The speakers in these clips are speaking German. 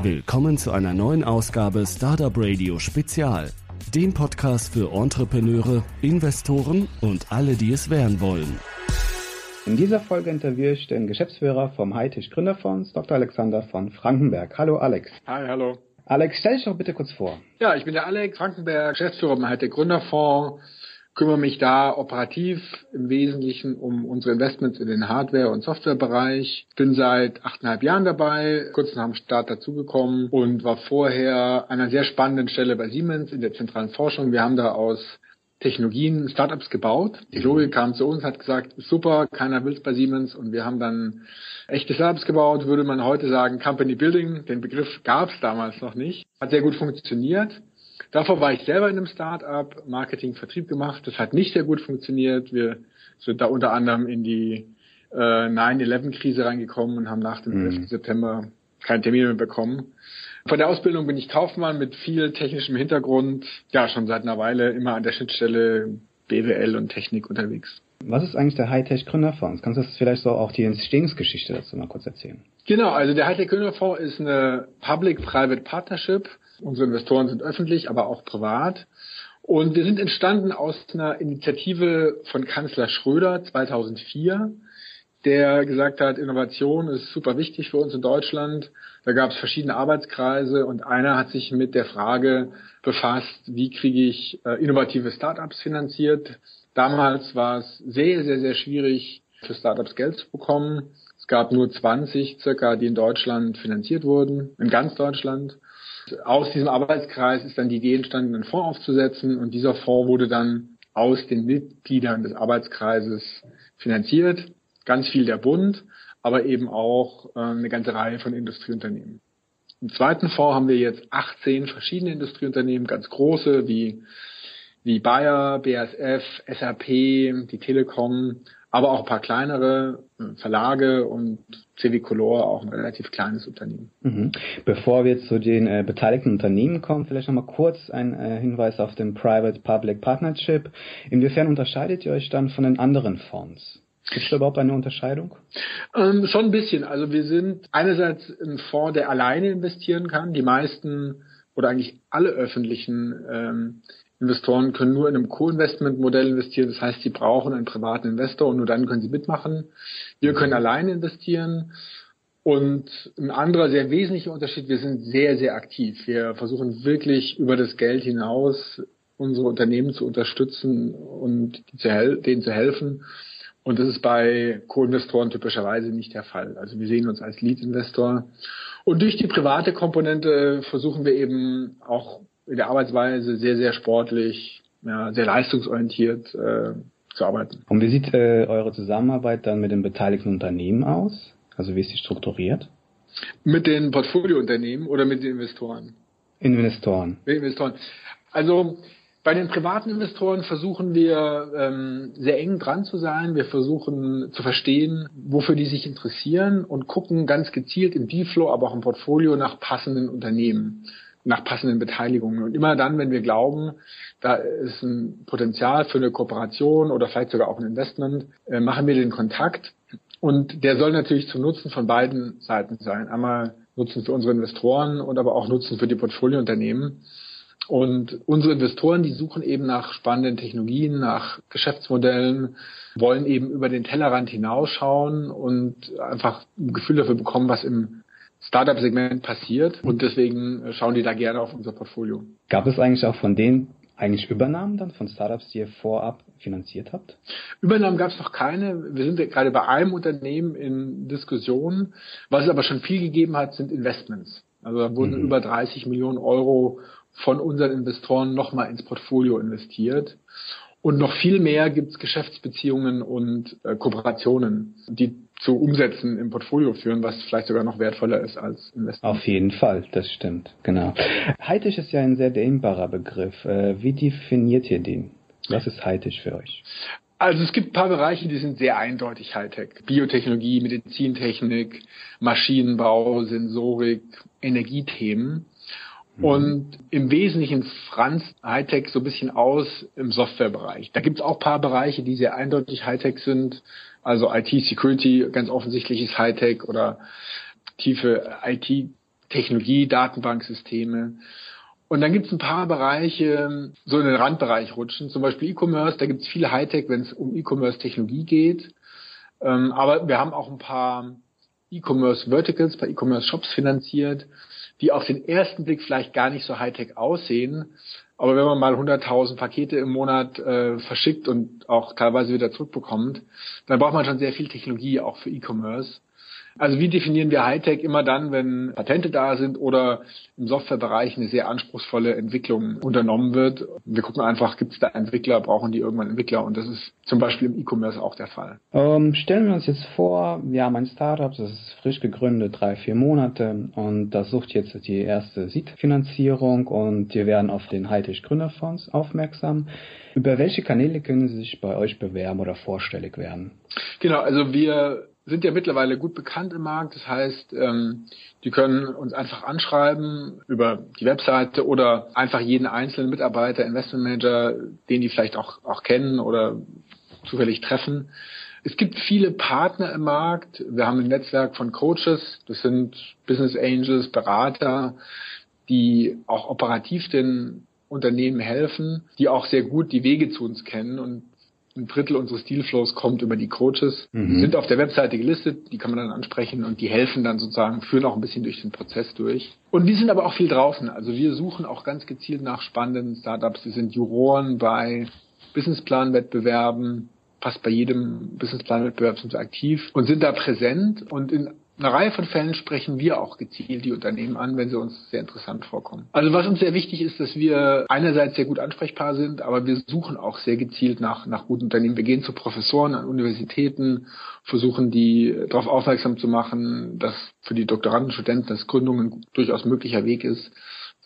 Willkommen zu einer neuen Ausgabe Startup Radio Spezial, dem Podcast für Entrepreneure, Investoren und alle, die es werden wollen. In dieser Folge interviewe ich den Geschäftsführer vom Hightech Gründerfonds, Dr. Alexander von Frankenberg. Hallo Alex. Hi, hallo. Alex, stell dich doch bitte kurz vor. Ja, ich bin der Alex Frankenberg, Geschäftsführer beim Hightech Gründerfonds kümmere mich da operativ im Wesentlichen um unsere Investments in den Hardware- und Softwarebereich. Bin seit achteinhalb Jahren dabei, kurz nach dem Start dazugekommen und war vorher an einer sehr spannenden Stelle bei Siemens in der zentralen Forschung. Wir haben da aus Technologien Startups gebaut. Die Logik kam zu uns, hat gesagt, super, keiner will es bei Siemens und wir haben dann echte Startups gebaut, würde man heute sagen Company Building. Den Begriff gab es damals noch nicht. Hat sehr gut funktioniert. Davor war ich selber in einem Start-up, Marketing, Vertrieb gemacht. Das hat nicht sehr gut funktioniert. Wir sind da unter anderem in die äh, 9-11-Krise reingekommen und haben nach dem mhm. 11. September keinen Termin mehr bekommen. Von der Ausbildung bin ich Kaufmann mit viel technischem Hintergrund. Ja, schon seit einer Weile immer an der Schnittstelle BWL und Technik unterwegs. Was ist eigentlich der Hightech Gründerfonds? Kannst du das vielleicht so auch die Entstehungsgeschichte dazu mal kurz erzählen? Genau, also der Hightech Gründerfonds ist eine Public-Private Partnership Unsere Investoren sind öffentlich, aber auch privat. Und wir sind entstanden aus einer Initiative von Kanzler Schröder 2004, der gesagt hat, Innovation ist super wichtig für uns in Deutschland. Da gab es verschiedene Arbeitskreise und einer hat sich mit der Frage befasst, wie kriege ich äh, innovative Startups finanziert. Damals war es sehr, sehr, sehr schwierig, für Startups Geld zu bekommen. Es gab nur 20 circa, die in Deutschland finanziert wurden, in ganz Deutschland aus diesem Arbeitskreis ist dann die Idee entstanden, einen Fonds aufzusetzen und dieser Fonds wurde dann aus den Mitgliedern des Arbeitskreises finanziert. Ganz viel der Bund, aber eben auch äh, eine ganze Reihe von Industrieunternehmen. Im zweiten Fonds haben wir jetzt 18 verschiedene Industrieunternehmen, ganz große wie, wie Bayer, BASF, SAP, die Telekom, aber auch ein paar kleinere äh, Verlage und Civicolor, auch ein relativ kleines Unternehmen. Mhm. Bevor wir zu den äh, beteiligten Unternehmen kommen, vielleicht nochmal kurz ein äh, Hinweis auf den Private-Public Partnership. Inwiefern unterscheidet ihr euch dann von den anderen Fonds? Gibt es überhaupt eine Unterscheidung? Ähm, schon ein bisschen. Also wir sind einerseits ein Fonds, der alleine investieren kann. Die meisten oder eigentlich alle öffentlichen ähm, Investoren können nur in einem Co-Investment-Modell investieren. Das heißt, sie brauchen einen privaten Investor und nur dann können sie mitmachen. Wir können alleine investieren. Und ein anderer sehr wesentlicher Unterschied, wir sind sehr, sehr aktiv. Wir versuchen wirklich über das Geld hinaus unsere Unternehmen zu unterstützen und denen zu helfen. Und das ist bei Co-Investoren typischerweise nicht der Fall. Also wir sehen uns als Lead-Investor. Und durch die private Komponente versuchen wir eben auch in der Arbeitsweise sehr, sehr sportlich, ja, sehr leistungsorientiert äh, zu arbeiten. Und wie sieht äh, eure Zusammenarbeit dann mit den beteiligten Unternehmen aus? Also wie ist die strukturiert? Mit den Portfoliounternehmen oder mit den Investoren? Investoren. Mit Investoren. Also bei den privaten Investoren versuchen wir ähm, sehr eng dran zu sein. Wir versuchen zu verstehen, wofür die sich interessieren und gucken ganz gezielt im Dealflow, aber auch im Portfolio nach passenden Unternehmen nach passenden Beteiligungen. Und immer dann, wenn wir glauben, da ist ein Potenzial für eine Kooperation oder vielleicht sogar auch ein Investment, äh, machen wir den Kontakt. Und der soll natürlich zum Nutzen von beiden Seiten sein. Einmal Nutzen für unsere Investoren und aber auch Nutzen für die Portfoliounternehmen. Und unsere Investoren, die suchen eben nach spannenden Technologien, nach Geschäftsmodellen, wollen eben über den Tellerrand hinausschauen und einfach ein Gefühl dafür bekommen, was im Startup-Segment passiert und deswegen schauen die da gerne auf unser Portfolio. Gab es eigentlich auch von denen eigentlich Übernahmen dann von Startups, die ihr vorab finanziert habt? Übernahmen gab es noch keine. Wir sind gerade bei einem Unternehmen in Diskussion. Was es aber schon viel gegeben hat, sind Investments. Also da wurden mhm. über 30 Millionen Euro von unseren Investoren nochmal ins Portfolio investiert. Und noch viel mehr gibt es Geschäftsbeziehungen und äh, Kooperationen, die zu Umsätzen im Portfolio führen, was vielleicht sogar noch wertvoller ist als Investment. Auf jeden Fall, das stimmt, genau. Hightech ist ja ein sehr dehnbarer Begriff. Äh, wie definiert ihr den? Was ist Hightech für euch? Also es gibt ein paar Bereiche, die sind sehr eindeutig Hightech. Biotechnologie, Medizintechnik, Maschinenbau, Sensorik, Energiethemen. Mhm. Und im Wesentlichen franz Hightech so ein bisschen aus im Softwarebereich. Da gibt es auch paar Bereiche, die sehr eindeutig Hightech sind. Also IT-Security, ganz offensichtlich ist Hightech oder tiefe IT Technologie, Datenbanksysteme. Und dann gibt es ein paar Bereiche, so in den Randbereich rutschen, zum Beispiel E-Commerce, da gibt es viel Hightech, wenn es um E-Commerce-Technologie geht. Ähm, aber wir haben auch ein paar E-Commerce Verticals bei E-Commerce Shops finanziert, die auf den ersten Blick vielleicht gar nicht so Hightech aussehen. Aber wenn man mal 100.000 Pakete im Monat äh, verschickt und auch teilweise wieder zurückbekommt, dann braucht man schon sehr viel Technologie auch für E-Commerce. Also wie definieren wir Hightech immer dann, wenn Patente da sind oder im Softwarebereich eine sehr anspruchsvolle Entwicklung unternommen wird? Wir gucken einfach, gibt es da Entwickler, brauchen die irgendwann Entwickler? Und das ist zum Beispiel im E-Commerce auch der Fall. Ähm, stellen wir uns jetzt vor, wir haben ein Startup, das ist frisch gegründet, drei, vier Monate und das sucht jetzt die erste Seed-Finanzierung und wir werden auf den Hightech Gründerfonds aufmerksam. Über welche Kanäle können Sie sich bei euch bewerben oder vorstellig werden? Genau, also wir sind ja mittlerweile gut bekannt im Markt. Das heißt, ähm, die können uns einfach anschreiben über die Webseite oder einfach jeden einzelnen Mitarbeiter, Investmentmanager, den die vielleicht auch, auch kennen oder zufällig treffen. Es gibt viele Partner im Markt. Wir haben ein Netzwerk von Coaches. Das sind Business Angels, Berater, die auch operativ den Unternehmen helfen, die auch sehr gut die Wege zu uns kennen und ein Drittel unseres Dealflows kommt über die Coaches. Mhm. Die sind auf der Webseite gelistet, die kann man dann ansprechen und die helfen dann sozusagen, führen auch ein bisschen durch den Prozess durch. Und die sind aber auch viel draußen. Also wir suchen auch ganz gezielt nach spannenden Startups. Wir sind Juroren bei Businessplan-Wettbewerben, fast bei jedem Businessplan-Wettbewerb sind wir aktiv und sind da präsent und in einer Reihe von Fällen sprechen wir auch gezielt die Unternehmen an, wenn sie uns sehr interessant vorkommen. Also was uns sehr wichtig ist, dass wir einerseits sehr gut ansprechbar sind, aber wir suchen auch sehr gezielt nach, nach guten Unternehmen. Wir gehen zu Professoren an Universitäten, versuchen die darauf aufmerksam zu machen, dass für die Doktoranden, Studenten das Gründung ein durchaus möglicher Weg ist.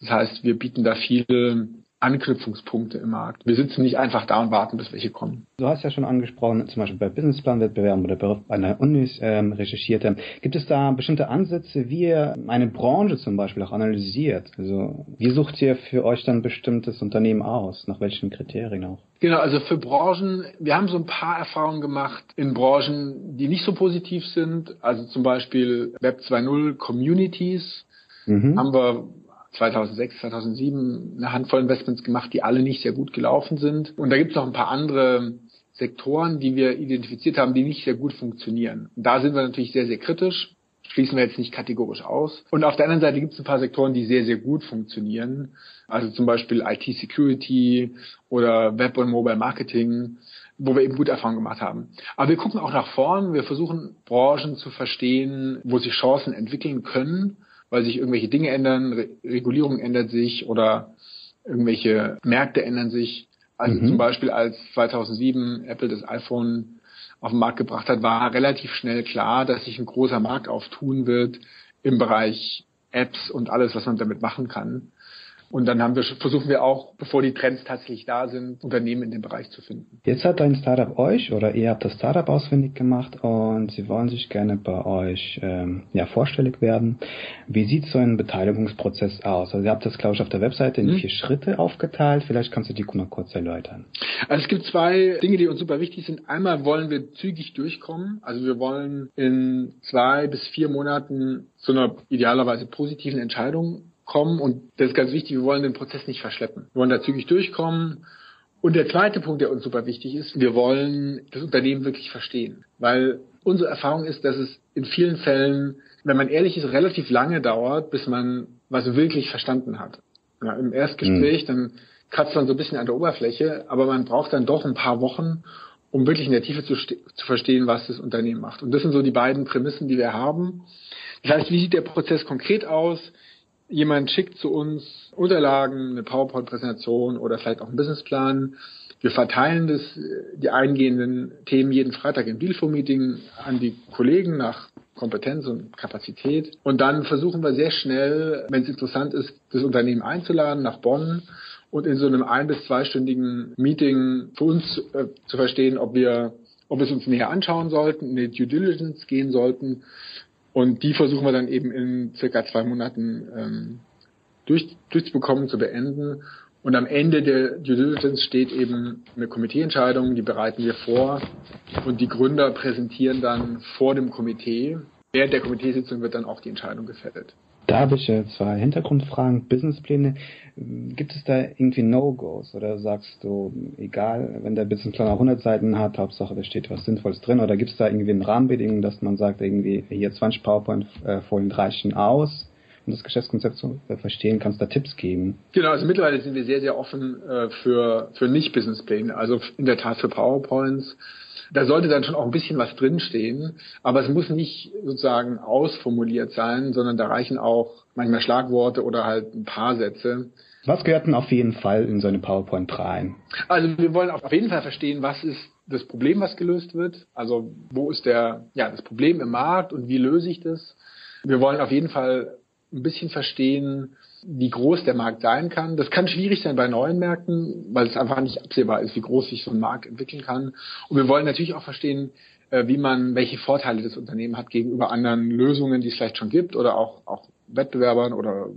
Das heißt, wir bieten da viele Anknüpfungspunkte im Markt. Wir sitzen nicht einfach da und warten, bis welche kommen. Du hast ja schon angesprochen, zum Beispiel bei Businessplanwettbewerben oder bei einer Unis ähm, recherchierte. Gibt es da bestimmte Ansätze, wie ihr eine Branche zum Beispiel auch analysiert? Also wie sucht ihr für euch dann bestimmtes Unternehmen aus? Nach welchen Kriterien auch? Genau, also für Branchen, wir haben so ein paar Erfahrungen gemacht in Branchen, die nicht so positiv sind. Also zum Beispiel Web 2.0 Communities. Mhm. Haben wir 2006, 2007 eine Handvoll Investments gemacht, die alle nicht sehr gut gelaufen sind. Und da gibt es noch ein paar andere Sektoren, die wir identifiziert haben, die nicht sehr gut funktionieren. Und da sind wir natürlich sehr, sehr kritisch, schließen wir jetzt nicht kategorisch aus. Und auf der anderen Seite gibt es ein paar Sektoren, die sehr, sehr gut funktionieren. Also zum Beispiel IT-Security oder Web- und Mobile-Marketing wo wir eben gute Erfahrungen gemacht haben. Aber wir gucken auch nach vorn. Wir versuchen Branchen zu verstehen, wo sich Chancen entwickeln können weil sich irgendwelche Dinge ändern, Re Regulierung ändert sich oder irgendwelche Märkte ändern sich. Also mhm. zum Beispiel als 2007 Apple das iPhone auf den Markt gebracht hat, war relativ schnell klar, dass sich ein großer Markt auftun wird im Bereich Apps und alles, was man damit machen kann. Und dann haben wir, versuchen wir auch, bevor die Trends tatsächlich da sind, Unternehmen in dem Bereich zu finden. Jetzt hat ein Startup euch oder ihr habt das Startup ausfindig gemacht und sie wollen sich gerne bei euch ähm, ja, vorstellig werden. Wie sieht so ein Beteiligungsprozess aus? Also ihr habt das, glaube ich, auf der Webseite in mhm. vier Schritte aufgeteilt. Vielleicht kannst du die mal kurz erläutern. Also es gibt zwei Dinge, die uns super wichtig sind. Einmal wollen wir zügig durchkommen. Also wir wollen in zwei bis vier Monaten zu einer idealerweise positiven Entscheidung kommen und das ist ganz wichtig, wir wollen den Prozess nicht verschleppen. Wir wollen da zügig durchkommen. Und der zweite Punkt, der uns super wichtig ist, wir wollen das Unternehmen wirklich verstehen. Weil unsere Erfahrung ist, dass es in vielen Fällen, wenn man ehrlich ist, relativ lange dauert, bis man was wirklich verstanden hat. Ja, Im Erstgespräch, mhm. dann kratzt man so ein bisschen an der Oberfläche, aber man braucht dann doch ein paar Wochen, um wirklich in der Tiefe zu, zu verstehen, was das Unternehmen macht. Und das sind so die beiden Prämissen, die wir haben. Das heißt, wie sieht der Prozess konkret aus? Jemand schickt zu uns Unterlagen, eine PowerPoint-Präsentation oder vielleicht auch einen Businessplan. Wir verteilen das, die eingehenden Themen jeden Freitag im Dealflow-Meeting an die Kollegen nach Kompetenz und Kapazität. Und dann versuchen wir sehr schnell, wenn es interessant ist, das Unternehmen einzuladen nach Bonn und in so einem ein- bis zweistündigen Meeting für uns äh, zu verstehen, ob wir, ob wir es uns näher anschauen sollten, in die Due Diligence gehen sollten und die versuchen wir dann eben in circa zwei Monaten ähm, durch, durchzubekommen, zu beenden. Und am Ende der Due Diligence steht eben eine Komiteeentscheidung, die bereiten wir vor und die Gründer präsentieren dann vor dem Komitee während der Komiteesitzung wird dann auch die Entscheidung gefällt. Da habe ich äh, zwei Hintergrundfragen, Businesspläne. Gibt es da irgendwie No-Gos oder sagst du, egal, wenn der Businessplan auch 100 Seiten hat, Hauptsache da steht was Sinnvolles drin oder gibt es da irgendwie eine Rahmenbedingung, dass man sagt, irgendwie hier 20 PowerPoint-Folien reichen aus, um das Geschäftskonzept zu äh, verstehen? Kannst du da Tipps geben? Genau, also mittlerweile sind wir sehr, sehr offen äh, für, für Nicht-Businesspläne, also in der Tat für PowerPoints da sollte dann schon auch ein bisschen was drinstehen, aber es muss nicht sozusagen ausformuliert sein, sondern da reichen auch manchmal Schlagworte oder halt ein paar Sätze. Was gehört denn auf jeden Fall in so eine PowerPoint rein? Also wir wollen auf jeden Fall verstehen, was ist das Problem, was gelöst wird. Also wo ist der, ja, das Problem im Markt und wie löse ich das? Wir wollen auf jeden Fall ein bisschen verstehen, wie groß der Markt sein kann. Das kann schwierig sein bei neuen Märkten, weil es einfach nicht absehbar ist, wie groß sich so ein Markt entwickeln kann. Und wir wollen natürlich auch verstehen, äh, wie man, welche Vorteile das Unternehmen hat gegenüber anderen Lösungen, die es vielleicht schon gibt oder auch, auch Wettbewerbern oder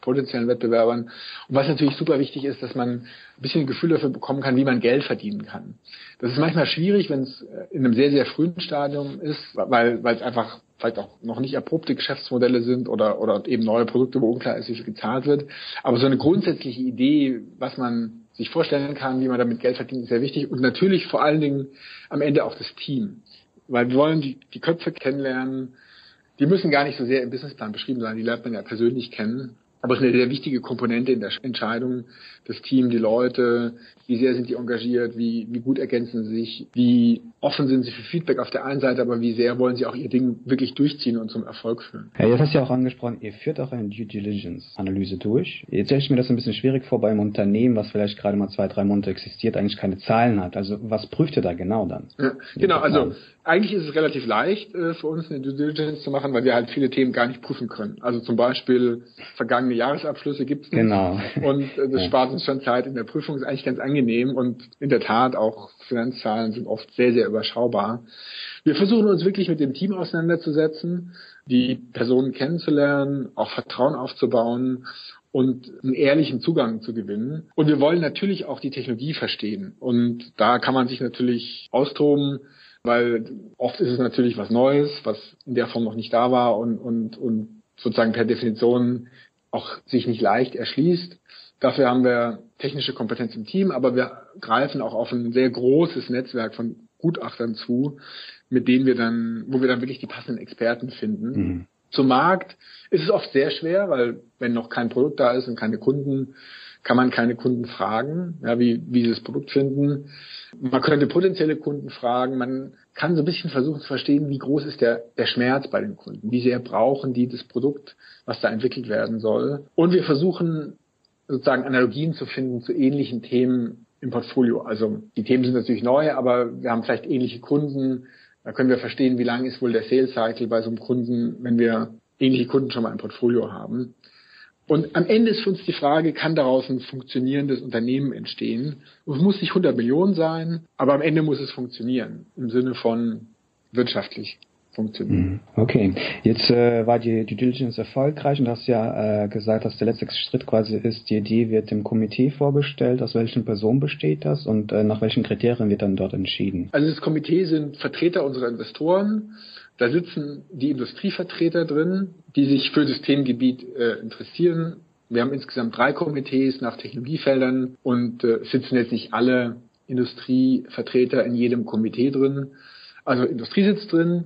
potenziellen Wettbewerbern. Und was natürlich super wichtig ist, dass man ein bisschen ein Gefühl dafür bekommen kann, wie man Geld verdienen kann. Das ist manchmal schwierig, wenn es äh, in einem sehr, sehr frühen Stadium ist, weil, weil es einfach vielleicht auch noch nicht erprobte Geschäftsmodelle sind oder, oder eben neue Produkte, wo unklar ist, wie viel gezahlt wird. Aber so eine grundsätzliche Idee, was man sich vorstellen kann, wie man damit Geld verdient, ist sehr wichtig. Und natürlich vor allen Dingen am Ende auch das Team. Weil wir wollen die, die Köpfe kennenlernen. Die müssen gar nicht so sehr im Businessplan beschrieben sein, die lernt man ja persönlich kennen. Aber es ist eine sehr wichtige Komponente in der Entscheidung, das Team, die Leute, wie sehr sind die engagiert, wie, wie gut ergänzen sie sich, wie offen sind sie für Feedback auf der einen Seite, aber wie sehr wollen sie auch ihr Ding wirklich durchziehen und zum Erfolg führen. Ja, jetzt hast du ja auch angesprochen, ihr führt auch eine Due Diligence-Analyse durch. Jetzt stelle ich mir das ein bisschen schwierig vor bei einem Unternehmen, was vielleicht gerade mal zwei, drei Monate existiert, eigentlich keine Zahlen hat. Also was prüft ihr da genau dann? Ja, genau, also eigentlich ist es relativ leicht äh, für uns eine Due Diligence zu machen, weil wir halt viele Themen gar nicht prüfen können. Also zum Beispiel vergangene Jahresabschlüsse gibt es nicht. Genau. Und äh, das ja. spart uns schon Zeit in der Prüfung, ist eigentlich ganz angenehm und in der Tat auch Finanzzahlen sind oft sehr, sehr überschaubar. Wir versuchen uns wirklich mit dem Team auseinanderzusetzen, die Personen kennenzulernen, auch Vertrauen aufzubauen und einen ehrlichen Zugang zu gewinnen. Und wir wollen natürlich auch die Technologie verstehen. Und da kann man sich natürlich austoben, weil oft ist es natürlich was Neues, was in der Form noch nicht da war und, und, und sozusagen per Definition auch sich nicht leicht erschließt. Dafür haben wir technische Kompetenz im Team, aber wir greifen auch auf ein sehr großes Netzwerk von Gutachtern zu, mit denen wir dann, wo wir dann wirklich die passenden Experten finden. Mhm. Zum Markt ist es oft sehr schwer, weil wenn noch kein Produkt da ist und keine Kunden, kann man keine Kunden fragen, ja, wie, wie sie das Produkt finden. Man könnte potenzielle Kunden fragen. Man kann so ein bisschen versuchen zu verstehen, wie groß ist der, der Schmerz bei den Kunden? Wie sehr brauchen die das Produkt, was da entwickelt werden soll? Und wir versuchen sozusagen Analogien zu finden zu ähnlichen Themen im Portfolio. Also die Themen sind natürlich neu, aber wir haben vielleicht ähnliche Kunden. Da können wir verstehen, wie lang ist wohl der Sales Cycle bei so einem Kunden, wenn wir ähnliche Kunden schon mal im Portfolio haben. Und am Ende ist für uns die Frage, kann daraus ein funktionierendes Unternehmen entstehen? Und es muss nicht 100 Millionen sein, aber am Ende muss es funktionieren im Sinne von wirtschaftlich funktionieren. Mhm. Okay, jetzt äh, war die Due Diligence erfolgreich und hast ja äh, gesagt, dass der letzte Schritt quasi ist, die Idee wird dem Komitee vorgestellt. Aus welchen Personen besteht das und äh, nach welchen Kriterien wird dann dort entschieden? Also das Komitee sind Vertreter unserer Investoren da sitzen die Industrievertreter drin, die sich für das Themengebiet äh, interessieren. Wir haben insgesamt drei Komitees nach Technologiefeldern und äh, sitzen jetzt nicht alle Industrievertreter in jedem Komitee drin. Also Industrie sitzt drin,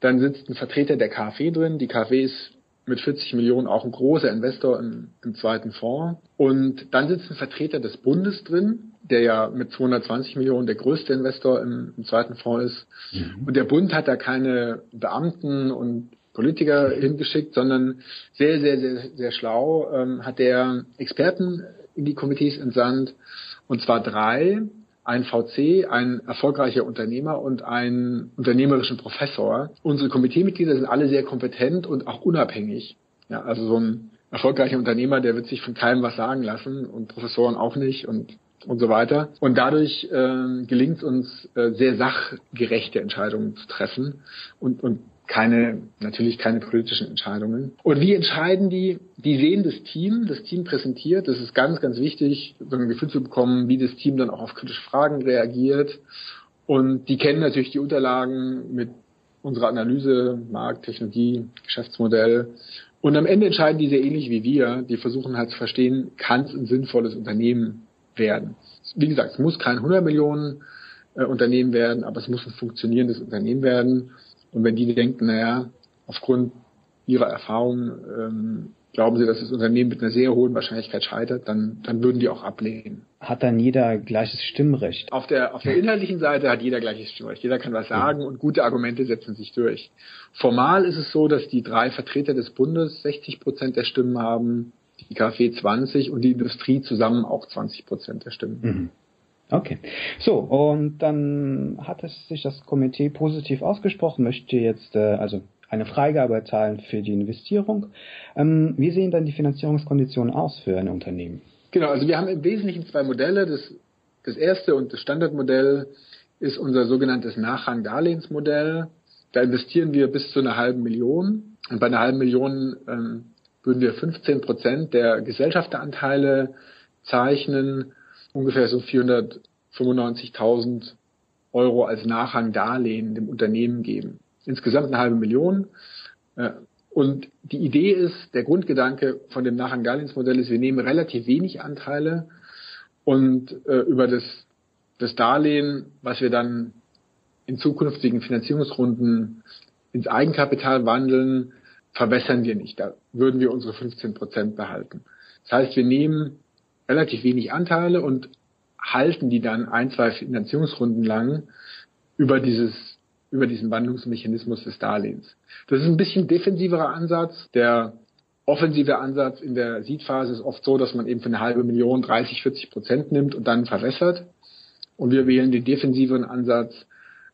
dann sitzt ein Vertreter der KfW drin. Die KfW ist mit 40 Millionen auch ein großer Investor im, im zweiten Fonds. Und dann sitzt ein Vertreter des Bundes drin, der ja mit 220 Millionen der größte Investor im, im zweiten Fonds ist. Mhm. Und der Bund hat da keine Beamten und Politiker hingeschickt, sondern sehr, sehr, sehr, sehr schlau ähm, hat der Experten in die Komitees entsandt. Und zwar drei. Ein VC, ein erfolgreicher Unternehmer und einen unternehmerischen Professor. Unsere Komiteemitglieder sind alle sehr kompetent und auch unabhängig. Ja, also so ein erfolgreicher Unternehmer, der wird sich von keinem was sagen lassen und Professoren auch nicht und und so weiter. Und dadurch äh, gelingt es uns, äh, sehr sachgerechte Entscheidungen zu treffen und, und keine, natürlich keine politischen Entscheidungen. Und wie entscheiden die? Die sehen das Team, das Team präsentiert. Das ist ganz, ganz wichtig, so ein Gefühl zu bekommen, wie das Team dann auch auf kritische Fragen reagiert. Und die kennen natürlich die Unterlagen mit unsere Analyse, Markt, Technologie, Geschäftsmodell. Und am Ende entscheiden die sehr ähnlich wie wir. Die versuchen halt zu verstehen, kann es ein sinnvolles Unternehmen werden. Wie gesagt, es muss kein 100 Millionen äh, Unternehmen werden, aber es muss ein funktionierendes Unternehmen werden. Und wenn die denken, naja, aufgrund ihrer Erfahrung ähm, glauben sie, dass das Unternehmen mit einer sehr hohen Wahrscheinlichkeit scheitert, dann, dann würden die auch ablehnen. Hat dann jeder gleiches Stimmrecht? Auf der, auf der inhaltlichen Seite hat jeder gleiches Stimmrecht. Jeder kann was sagen und gute Argumente setzen sich durch. Formal ist es so, dass die drei Vertreter des Bundes 60 Prozent der Stimmen haben, die KfW 20 und die Industrie zusammen auch 20 Prozent der Stimmen. Mhm. Okay. So, und dann hat es sich das Komitee positiv ausgesprochen, möchte jetzt, äh, also eine Freigabe erteilen für die Investierung. Ähm, wie sehen dann die Finanzierungskonditionen aus für ein Unternehmen? Genau, also wir haben im Wesentlichen zwei Modelle. Das, das erste und das Standardmodell ist unser sogenanntes Nachrangdarlehensmodell. Da investieren wir bis zu einer halben Million. Und bei einer halben Million ähm, würden wir 15 Prozent der Gesellschafteranteile zeichnen, ungefähr so 495.000 Euro als Nachrangdarlehen dem Unternehmen geben. Insgesamt eine halbe Million. Äh, und die Idee ist, der Grundgedanke von dem Nachrangdarlehensmodell ist, wir nehmen relativ wenig Anteile und äh, über das, das Darlehen, was wir dann in zukünftigen Finanzierungsrunden ins Eigenkapital wandeln, verwässern wir nicht. Da würden wir unsere 15 Prozent behalten. Das heißt, wir nehmen relativ wenig Anteile und halten die dann ein, zwei Finanzierungsrunden lang über dieses über diesen Wandlungsmechanismus des Darlehens. Das ist ein bisschen defensiverer Ansatz. Der offensive Ansatz in der Seed-Phase ist oft so, dass man eben für eine halbe Million 30, 40 Prozent nimmt und dann verwässert. Und wir wählen den defensiveren Ansatz,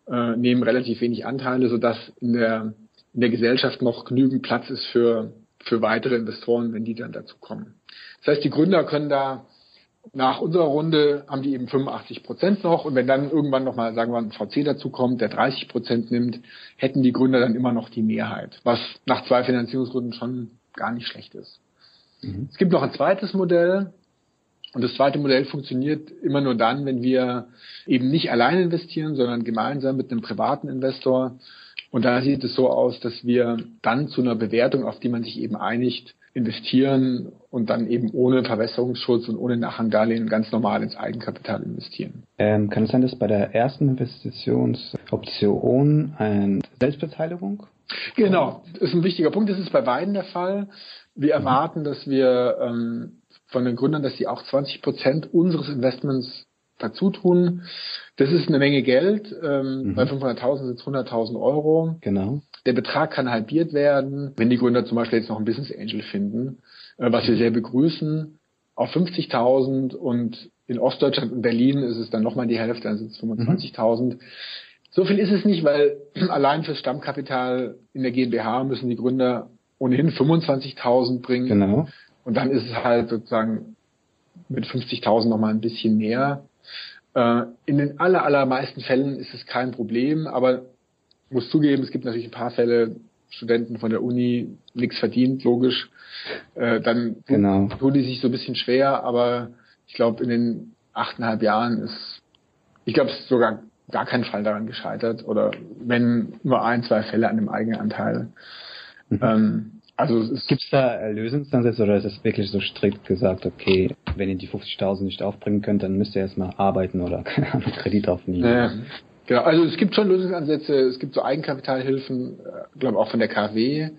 äh, nehmen relativ wenig Anteile, sodass in der, in der Gesellschaft noch genügend Platz ist für, für weitere Investoren, wenn die dann dazu kommen. Das heißt, die Gründer können da nach unserer Runde haben die eben 85 Prozent noch und wenn dann irgendwann nochmal, sagen wir, ein VC dazukommt, der 30 Prozent nimmt, hätten die Gründer dann immer noch die Mehrheit, was nach zwei Finanzierungsrunden schon gar nicht schlecht ist. Mhm. Es gibt noch ein zweites Modell und das zweite Modell funktioniert immer nur dann, wenn wir eben nicht allein investieren, sondern gemeinsam mit einem privaten Investor. Und da sieht es so aus, dass wir dann zu einer Bewertung, auf die man sich eben einigt, investieren und dann eben ohne Verwässerungsschutz und ohne Nachrangdarlehen ganz normal ins Eigenkapital investieren. Ähm, kann es sein, dass bei der ersten Investitionsoption eine Selbstbeteiligung? Genau, das ist ein wichtiger Punkt. Das ist bei beiden der Fall. Wir mhm. erwarten, dass wir ähm, von den Gründern, dass sie auch 20 Prozent unseres Investments dazu tun. Das ist eine Menge Geld. Ähm, mhm. Bei 500.000 sind es 100.000 Euro. Genau. Der Betrag kann halbiert werden, wenn die Gründer zum Beispiel jetzt noch einen Business Angel finden, äh, was wir sehr begrüßen, auf 50.000 und in Ostdeutschland und Berlin ist es dann nochmal die Hälfte, dann sind es 25.000. Mhm. So viel ist es nicht, weil allein fürs Stammkapital in der GmbH müssen die Gründer ohnehin 25.000 bringen. Genau. Und dann ist es halt sozusagen mit 50.000 nochmal ein bisschen mehr. Äh, in den aller, allermeisten Fällen ist es kein Problem, aber muss zugeben, es gibt natürlich ein paar Fälle, Studenten von der Uni nichts verdient, logisch. Äh, dann genau. tun die sich so ein bisschen schwer, aber ich glaube, in den achteinhalb Jahren ist, ich glaube, es ist sogar gar kein Fall daran gescheitert oder wenn nur ein, zwei Fälle an dem Eigenanteil. Mhm. Ähm, also gibt es da Lösungsansätze oder ist es wirklich so strikt gesagt, okay, wenn ihr die 50.000 nicht aufbringen könnt, dann müsst ihr erstmal arbeiten oder keine Ahnung, Kredit aufnehmen? Naja, Genau, also es gibt schon Lösungsansätze, es gibt so Eigenkapitalhilfen, äh, glaube auch von der KW.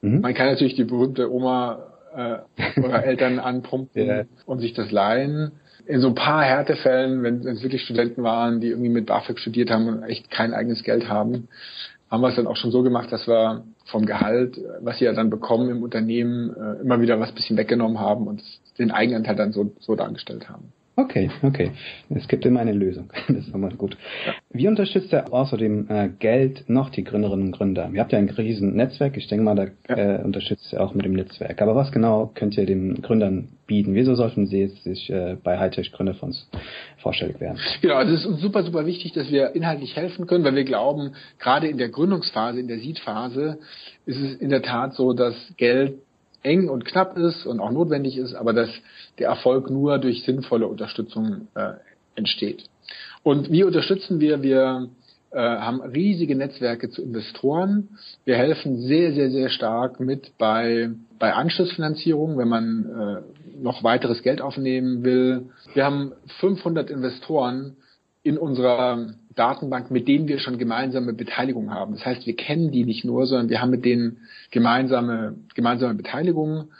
Mhm. Man kann natürlich die berühmte Oma äh, oder Eltern anpumpen ja. und sich das leihen. In so ein paar Härtefällen, wenn es wirklich Studenten waren, die irgendwie mit BAföG studiert haben und echt kein eigenes Geld haben, haben wir es dann auch schon so gemacht, dass wir vom Gehalt, was sie ja dann bekommen im Unternehmen, äh, immer wieder was bisschen weggenommen haben und den Eigenanteil dann so, so dargestellt haben. Okay, okay. Es gibt immer eine Lösung. Das ist immer gut. Wie unterstützt ihr außerdem äh, Geld noch die Gründerinnen und Gründer? Ihr habt ja ein riesen Netzwerk. Ich denke mal, da ja. äh, unterstützt ihr auch mit dem Netzwerk. Aber was genau könnt ihr den Gründern bieten? Wieso sollten sie jetzt sich äh, bei Hightech Gründerfonds vorstellig werden? Genau, also es ist uns super, super wichtig, dass wir inhaltlich helfen können, weil wir glauben, gerade in der Gründungsphase, in der Seed-Phase, ist es in der Tat so, dass Geld eng und knapp ist und auch notwendig ist, aber dass der Erfolg nur durch sinnvolle Unterstützung äh, entsteht. Und wie unterstützen wir? Wir äh, haben riesige Netzwerke zu Investoren. Wir helfen sehr, sehr, sehr stark mit bei, bei Anschlussfinanzierung, wenn man äh, noch weiteres Geld aufnehmen will. Wir haben 500 Investoren in unserer Datenbank, mit denen wir schon gemeinsame Beteiligung haben. Das heißt, wir kennen die nicht nur, sondern wir haben mit denen gemeinsame, gemeinsame Beteiligungen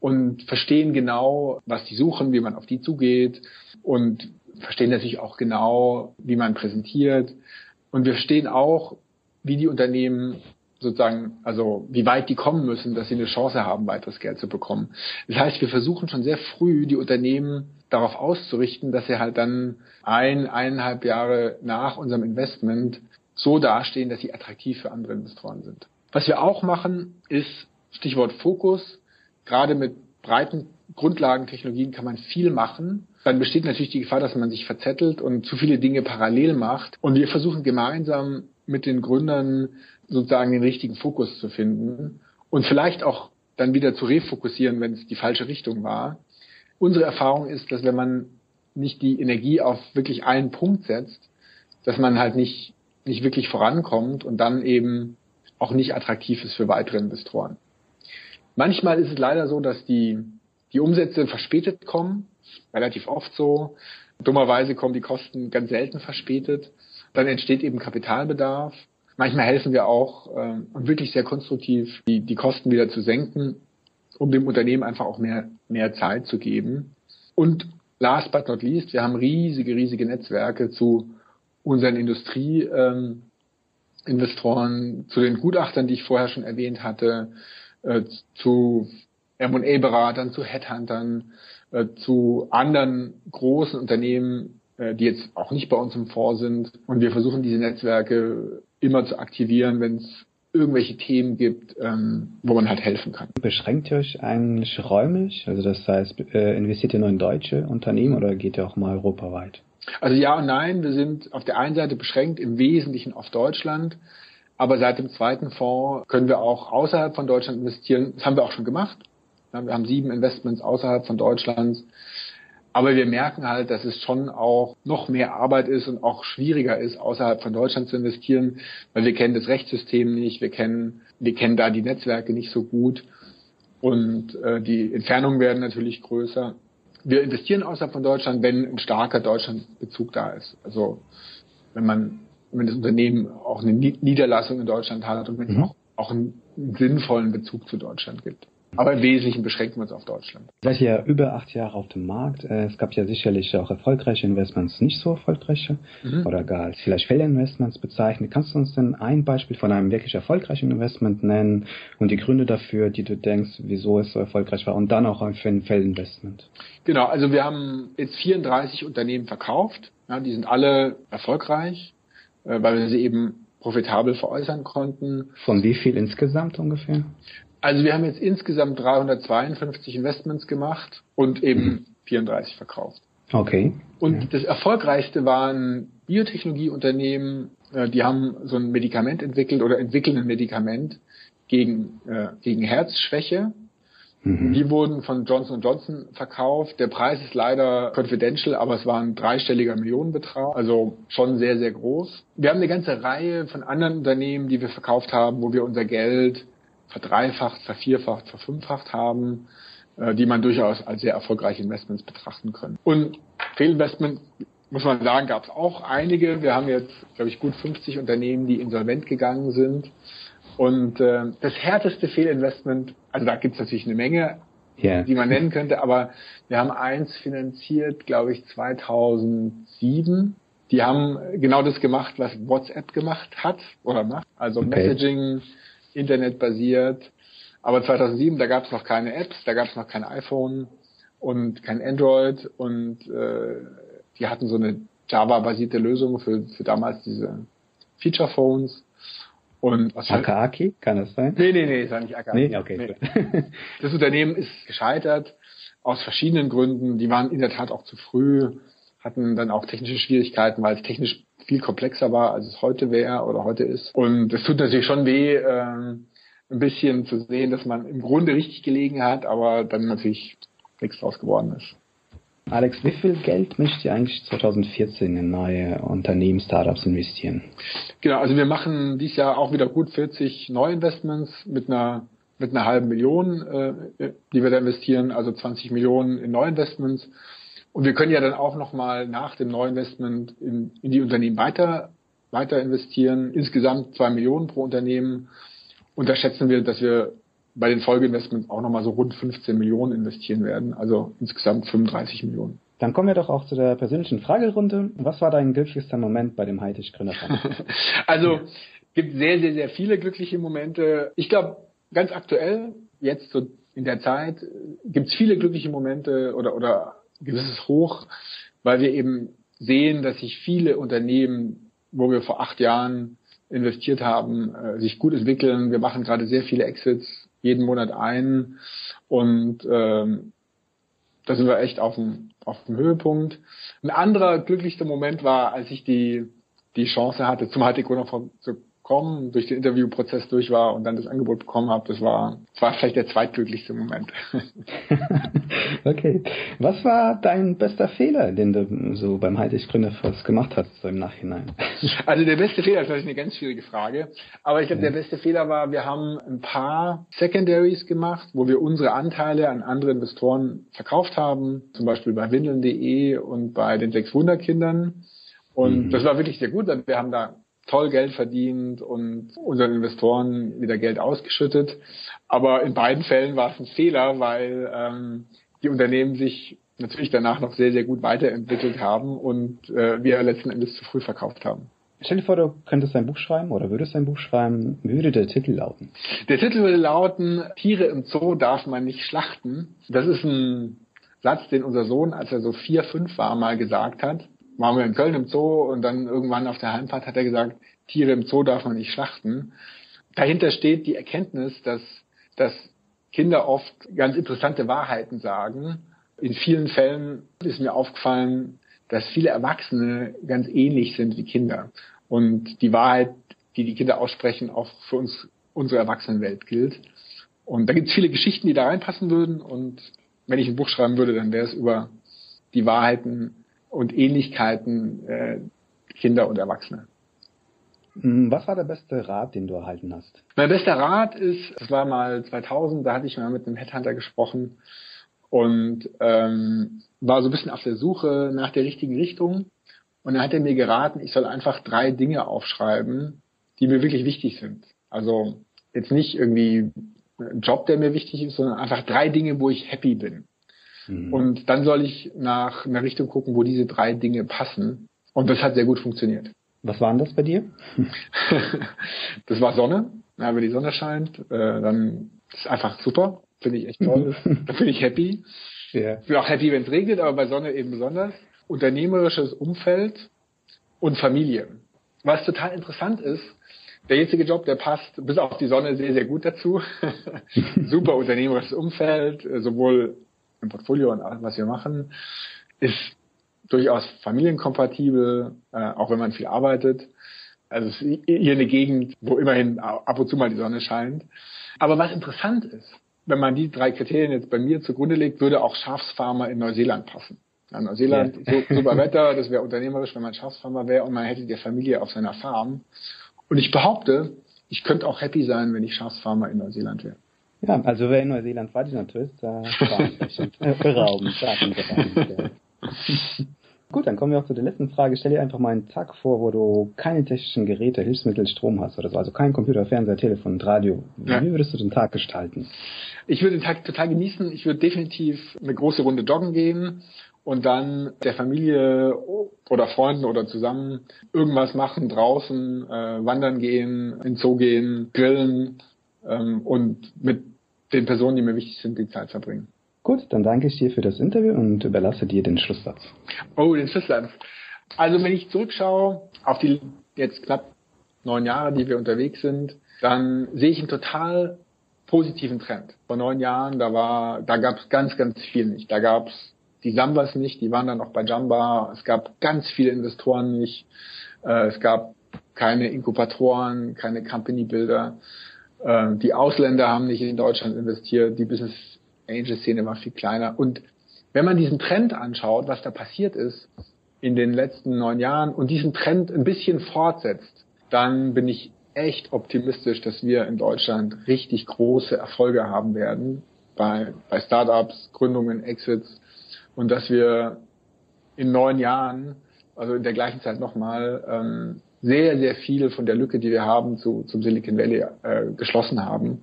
und verstehen genau, was die suchen, wie man auf die zugeht und verstehen natürlich auch genau, wie man präsentiert. Und wir verstehen auch, wie die Unternehmen sozusagen, also wie weit die kommen müssen, dass sie eine Chance haben, weiteres Geld zu bekommen. Das heißt, wir versuchen schon sehr früh, die Unternehmen darauf auszurichten, dass sie halt dann ein, eineinhalb Jahre nach unserem Investment so dastehen, dass sie attraktiv für andere Investoren sind. Was wir auch machen, ist Stichwort Fokus. Gerade mit breiten Grundlagentechnologien kann man viel machen. Dann besteht natürlich die Gefahr, dass man sich verzettelt und zu viele Dinge parallel macht. Und wir versuchen gemeinsam mit den Gründern sozusagen den richtigen Fokus zu finden und vielleicht auch dann wieder zu refokussieren, wenn es die falsche Richtung war. Unsere Erfahrung ist, dass wenn man nicht die Energie auf wirklich einen Punkt setzt, dass man halt nicht, nicht wirklich vorankommt und dann eben auch nicht attraktiv ist für weitere Investoren. Manchmal ist es leider so, dass die, die Umsätze verspätet kommen, relativ oft so. Dummerweise kommen die Kosten ganz selten verspätet. Dann entsteht eben Kapitalbedarf. Manchmal helfen wir auch äh, wirklich sehr konstruktiv, die, die Kosten wieder zu senken, um dem Unternehmen einfach auch mehr, mehr Zeit zu geben. Und last but not least, wir haben riesige, riesige Netzwerke zu unseren Industrieinvestoren, zu den Gutachtern, die ich vorher schon erwähnt hatte, äh, zu M&A-Beratern, zu Headhuntern, äh, zu anderen großen Unternehmen, äh, die jetzt auch nicht bei uns im Fonds sind. Und wir versuchen diese Netzwerke immer zu aktivieren, wenn es irgendwelche Themen gibt, ähm, wo man halt helfen kann. Beschränkt ihr euch eigentlich räumlich? Also das heißt, äh, investiert ihr nur in deutsche Unternehmen oder geht ihr auch mal europaweit? Also ja und nein, wir sind auf der einen Seite beschränkt im Wesentlichen auf Deutschland, aber seit dem zweiten Fonds können wir auch außerhalb von Deutschland investieren. Das haben wir auch schon gemacht. Wir haben sieben Investments außerhalb von Deutschland. Aber wir merken halt, dass es schon auch noch mehr Arbeit ist und auch schwieriger ist, außerhalb von Deutschland zu investieren, weil wir kennen das Rechtssystem nicht, wir kennen, wir kennen da die Netzwerke nicht so gut und äh, die Entfernungen werden natürlich größer. Wir investieren außerhalb von Deutschland, wenn ein starker Deutschlandbezug da ist. Also wenn man, wenn das Unternehmen auch eine Niederlassung in Deutschland hat und wenn es mhm. auch, auch einen sinnvollen Bezug zu Deutschland gibt. Aber im Wesentlichen beschränken wir uns auf Deutschland. Seid ihr über acht Jahre auf dem Markt. Äh, es gab ja sicherlich auch erfolgreiche Investments, nicht so erfolgreiche mhm. oder gar als vielleicht Fehlinvestments bezeichnen. Kannst du uns denn ein Beispiel von einem wirklich erfolgreichen Investment nennen und die Gründe dafür, die du denkst, wieso es so erfolgreich war und dann auch für ein Fehlinvestment? Genau, also wir haben jetzt 34 Unternehmen verkauft. Ja, die sind alle erfolgreich, äh, weil wir sie eben profitabel veräußern konnten. Von wie viel insgesamt ungefähr? Also wir haben jetzt insgesamt 352 Investments gemacht und eben mhm. 34 verkauft. Okay. Und ja. das erfolgreichste war ein Biotechnologieunternehmen, äh, die haben so ein Medikament entwickelt oder entwickeln ein Medikament gegen, äh, gegen Herzschwäche. Mhm. Die wurden von Johnson Johnson verkauft. Der Preis ist leider confidential, aber es war ein dreistelliger Millionenbetrag, also schon sehr, sehr groß. Wir haben eine ganze Reihe von anderen Unternehmen, die wir verkauft haben, wo wir unser Geld verdreifacht, vervierfacht, verfünffacht haben, äh, die man durchaus als sehr erfolgreiche Investments betrachten können. Und Fehlinvestment, muss man sagen, gab es auch einige. Wir haben jetzt, glaube ich, gut 50 Unternehmen, die insolvent gegangen sind. Und äh, das härteste Fehlinvestment, also da gibt es natürlich eine Menge, yeah. die man nennen könnte, aber wir haben eins finanziert, glaube ich, 2007. Die haben genau das gemacht, was WhatsApp gemacht hat oder macht, also okay. Messaging, internetbasiert. Aber 2007, da gab es noch keine Apps, da gab es noch kein iPhone und kein Android und äh, die hatten so eine Java-basierte Lösung für, für damals diese Feature-Phones. Und was Akaaki, kann das sein? Nee, nee, nee, ist war nicht Akaaki. Nee, okay. Nee. Das Unternehmen ist gescheitert aus verschiedenen Gründen. Die waren in der Tat auch zu früh, hatten dann auch technische Schwierigkeiten, weil es technisch viel komplexer war, als es heute wäre oder heute ist. Und es tut natürlich schon weh, ähm, ein bisschen zu sehen, dass man im Grunde richtig gelegen hat, aber dann natürlich nichts draus geworden ist. Alex, wie viel Geld möchtet ihr eigentlich 2014 in neue Unternehmen, Startups investieren? Genau, also wir machen dieses Jahr auch wieder gut 40 Neuinvestments mit einer mit einer halben Million, äh, die wir da investieren, also 20 Millionen in Neuinvestments. Und wir können ja dann auch nochmal nach dem Neuinvestment in, in die Unternehmen weiter, weiter investieren. Insgesamt zwei Millionen pro Unternehmen. Und da schätzen wir, dass wir bei den Folgeinvestments auch nochmal so rund 15 Millionen investieren werden, also insgesamt 35 Millionen. Dann kommen wir doch auch zu der persönlichen Fragerunde. Was war dein glücklichster Moment bei dem Hightech Gründerfonds? also gibt sehr, sehr, sehr viele glückliche Momente. Ich glaube, ganz aktuell, jetzt so in der Zeit, gibt es viele glückliche Momente oder, oder gewisses Hoch, weil wir eben sehen, dass sich viele Unternehmen, wo wir vor acht Jahren investiert haben, äh, sich gut entwickeln. Wir machen gerade sehr viele Exits jeden Monat ein und ähm, da sind wir echt auf dem, auf dem Höhepunkt. Ein anderer glücklichster Moment war, als ich die, die Chance hatte, zum HT Corona zu kommen, durch den Interviewprozess durch war und dann das Angebot bekommen habe, das war, das war vielleicht der zweitglücklichste Moment. okay. Was war dein bester Fehler, den du so beim Heidig gemacht hast, so im Nachhinein? Also der beste Fehler ist vielleicht eine ganz schwierige Frage, aber ich glaube, ja. der beste Fehler war, wir haben ein paar Secondaries gemacht, wo wir unsere Anteile an andere Investoren verkauft haben, zum Beispiel bei windeln.de und bei den sechs Wunderkindern. Und mhm. das war wirklich sehr gut. Wir haben da toll Geld verdient und unseren Investoren wieder Geld ausgeschüttet. Aber in beiden Fällen war es ein Fehler, weil ähm, die Unternehmen sich natürlich danach noch sehr, sehr gut weiterentwickelt haben und äh, wir letzten Endes zu früh verkauft haben. Stell dir vor, du könntest ein Buch schreiben oder würdest ein Buch schreiben. Wie würde der Titel lauten? Der Titel würde lauten, Tiere im Zoo darf man nicht schlachten. Das ist ein Satz, den unser Sohn, als er so vier, fünf war, mal gesagt hat waren wir in Köln im Zoo und dann irgendwann auf der Heimfahrt hat er gesagt, Tiere im Zoo darf man nicht schlachten. Dahinter steht die Erkenntnis, dass, dass Kinder oft ganz interessante Wahrheiten sagen. In vielen Fällen ist mir aufgefallen, dass viele Erwachsene ganz ähnlich sind wie Kinder. Und die Wahrheit, die die Kinder aussprechen, auch für uns, unsere Erwachsenenwelt gilt. Und da gibt es viele Geschichten, die da reinpassen würden. Und wenn ich ein Buch schreiben würde, dann wäre es über die Wahrheiten und Ähnlichkeiten äh, Kinder und Erwachsene. Hm, was war der beste Rat, den du erhalten hast? Mein bester Rat ist, es war mal 2000, da hatte ich mal mit einem Headhunter gesprochen und ähm, war so ein bisschen auf der Suche nach der richtigen Richtung. Und dann hat er mir geraten, ich soll einfach drei Dinge aufschreiben, die mir wirklich wichtig sind. Also jetzt nicht irgendwie ein Job, der mir wichtig ist, sondern einfach drei Dinge, wo ich happy bin. Mhm. Und dann soll ich nach einer Richtung gucken, wo diese drei Dinge passen. Und das hat sehr gut funktioniert. Was waren das bei dir? das war Sonne. Ja, wenn die Sonne scheint, äh, dann ist einfach super. Finde ich echt toll. da bin ich happy. Ja. Bin auch happy, wenn es regnet, aber bei Sonne eben besonders. Unternehmerisches Umfeld und Familie. Was total interessant ist, der jetzige Job, der passt bis auf die Sonne sehr, sehr gut dazu. Super unternehmerisches Umfeld, äh, sowohl im Portfolio und allem, was wir machen, ist durchaus familienkompatibel, äh, auch wenn man viel arbeitet. Also es ist hier eine Gegend, wo immerhin ab und zu mal die Sonne scheint. Aber was interessant ist, wenn man die drei Kriterien jetzt bei mir zugrunde legt, würde auch Schafsfarmer in Neuseeland passen. Ja, Neuseeland, ja. so, super Wetter, das wäre unternehmerisch, wenn man Schafsfarmer wäre und man hätte die Familie auf seiner Farm. Und ich behaupte, ich könnte auch happy sein, wenn ich Schafsfarmer in Neuseeland wäre. Ja, also wer in Neuseeland war, die natürlich da berauben, Gut, dann kommen wir auch zu der letzten Frage. Stell dir einfach mal einen Tag vor, wo du keine technischen Geräte, Hilfsmittel, Strom hast oder so, also kein Computer, Fernseher, Telefon Radio. Ja. Wie würdest du den Tag gestalten? Ich würde den Tag total genießen. Ich würde definitiv eine große Runde joggen gehen und dann der Familie oder Freunden oder zusammen irgendwas machen, draußen äh, wandern gehen, in Zoo gehen, grillen ähm, und mit den Personen, die mir wichtig sind, die Zeit verbringen. Gut, dann danke ich dir für das Interview und überlasse dir den Schlusssatz. Oh, den Schlusssatz. Also wenn ich zurückschaue auf die jetzt knapp neun Jahre, die wir unterwegs sind, dann sehe ich einen total positiven Trend. Vor neun Jahren, da war, da gab es ganz, ganz viel nicht. Da gab es die Sambas nicht, die waren dann noch bei Jamba. Es gab ganz viele Investoren nicht. Äh, es gab keine Inkubatoren, keine Company Builder. Ähm, die Ausländer haben nicht in Deutschland investiert, die Business Angel Szene war viel kleiner. Und wenn man diesen Trend anschaut, was da passiert ist in den letzten neun Jahren und diesen Trend ein bisschen fortsetzt, dann bin ich echt optimistisch, dass wir in Deutschland richtig große Erfolge haben werden bei, bei Startups, Gründungen, Exits und dass wir in neun Jahren, also in der gleichen Zeit nochmal, ähm, sehr, sehr viel von der Lücke, die wir haben zu, zum Silicon Valley äh, geschlossen haben.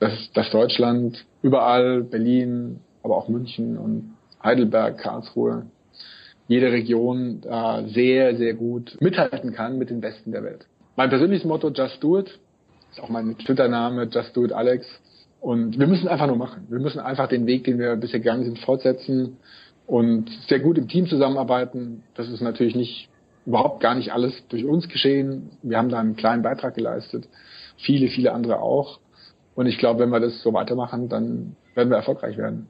Dass, dass Deutschland überall, Berlin, aber auch München und Heidelberg, Karlsruhe, jede Region da sehr, sehr gut mithalten kann mit den Besten der Welt. Mein persönliches Motto, just do it, ist auch mein Twitter-Name, just do it Alex. Und wir müssen einfach nur machen. Wir müssen einfach den Weg, den wir bisher gegangen sind, fortsetzen und sehr gut im Team zusammenarbeiten. Das ist natürlich nicht, überhaupt gar nicht alles durch uns geschehen. Wir haben da einen kleinen Beitrag geleistet. Viele, viele andere auch. Und ich glaube, wenn wir das so weitermachen, dann werden wir erfolgreich werden.